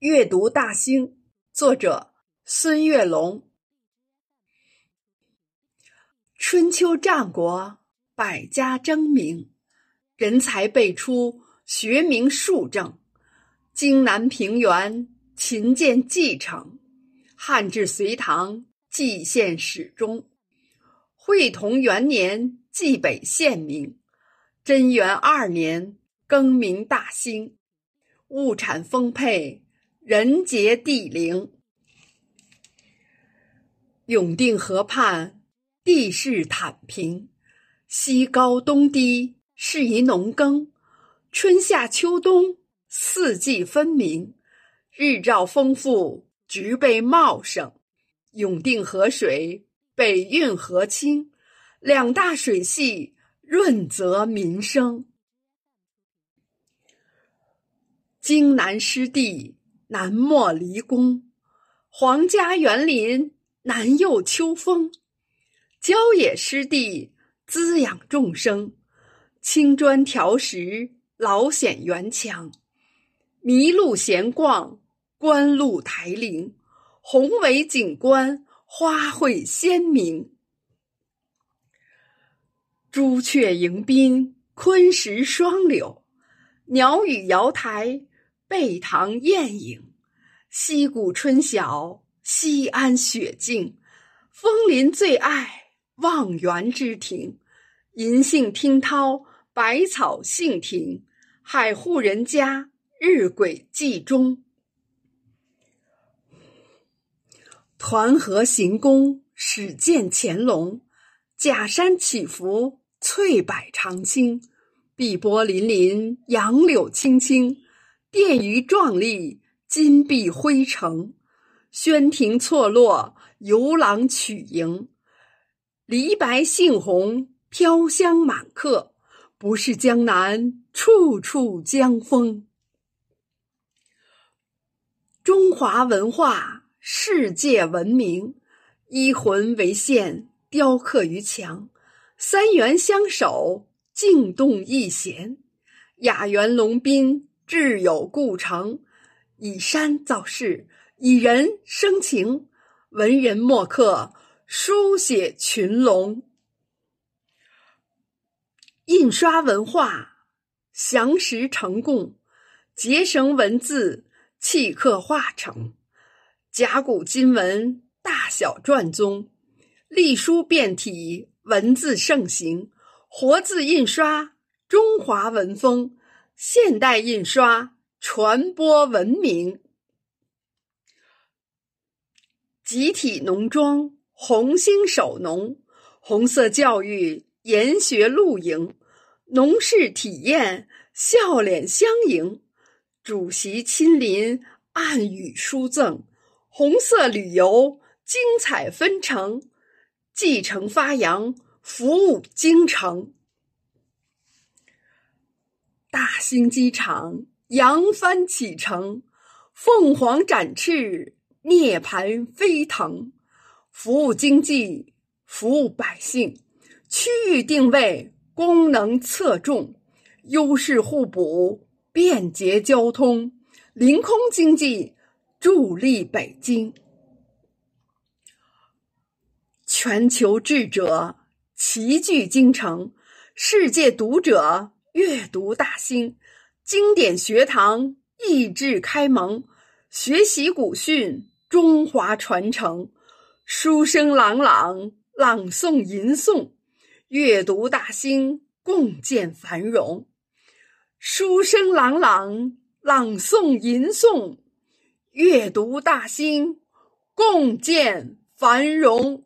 阅读大兴，作者孙月龙。春秋战国，百家争鸣，人才辈出，学名数正。荆南平原，秦建继承；汉至隋唐，蓟县始终。会同元年，蓟北县名；贞元二年，更名大兴。物产丰沛。人杰地灵，永定河畔地势坦平，西高东低，适宜农耕。春夏秋冬四季分明，日照丰富，植被茂盛。永定河水北运河清，两大水系润泽民生。荆南湿地。南莫离宫，皇家园林；南佑秋风，郊野湿地滋养众生。青砖条石，老显园墙。麋鹿闲逛，观鹿台陵。宏伟景观，花卉鲜明。朱雀迎宾，昆石双柳。鸟语瑶台。背塘雁影，溪谷春晓，西安雪静。枫林最爱望园之庭，银杏听涛，百草杏庭。海户人家，日晷记中。团河行宫，始见乾隆。假山起伏，翠柏长青。碧波粼粼，杨柳青青。殿宇壮丽，金碧辉城；轩庭错落，游廊曲营。梨白杏红，飘香满客。不是江南，处处江风。中华文化，世界闻名。一魂为线，雕刻于墙。三元相守，静动一弦。雅园龙宾。志有故城，以山造势，以人生情。文人墨客书写群龙，印刷文化详实成贡，结绳文字契刻化成。甲骨金文大小篆宗，隶书变体文字盛行，活字印刷中华文风。现代印刷传播文明，集体农庄红星手农，红色教育研学露营，农事体验笑脸相迎，主席亲临暗语书赠，红色旅游精彩纷呈，继承发扬服务京城。大兴机场扬帆启程，凤凰展翅，涅槃飞腾。服务经济，服务百姓，区域定位，功能侧重，优势互补，便捷交通，临空经济助力北京。全球智者齐聚京城，世界读者。阅读大兴，经典学堂益智开蒙，学习古训，中华传承，书声朗朗，朗诵吟诵，阅读大兴，共建繁荣。书声朗朗，朗诵吟诵，阅读大兴，共建繁荣。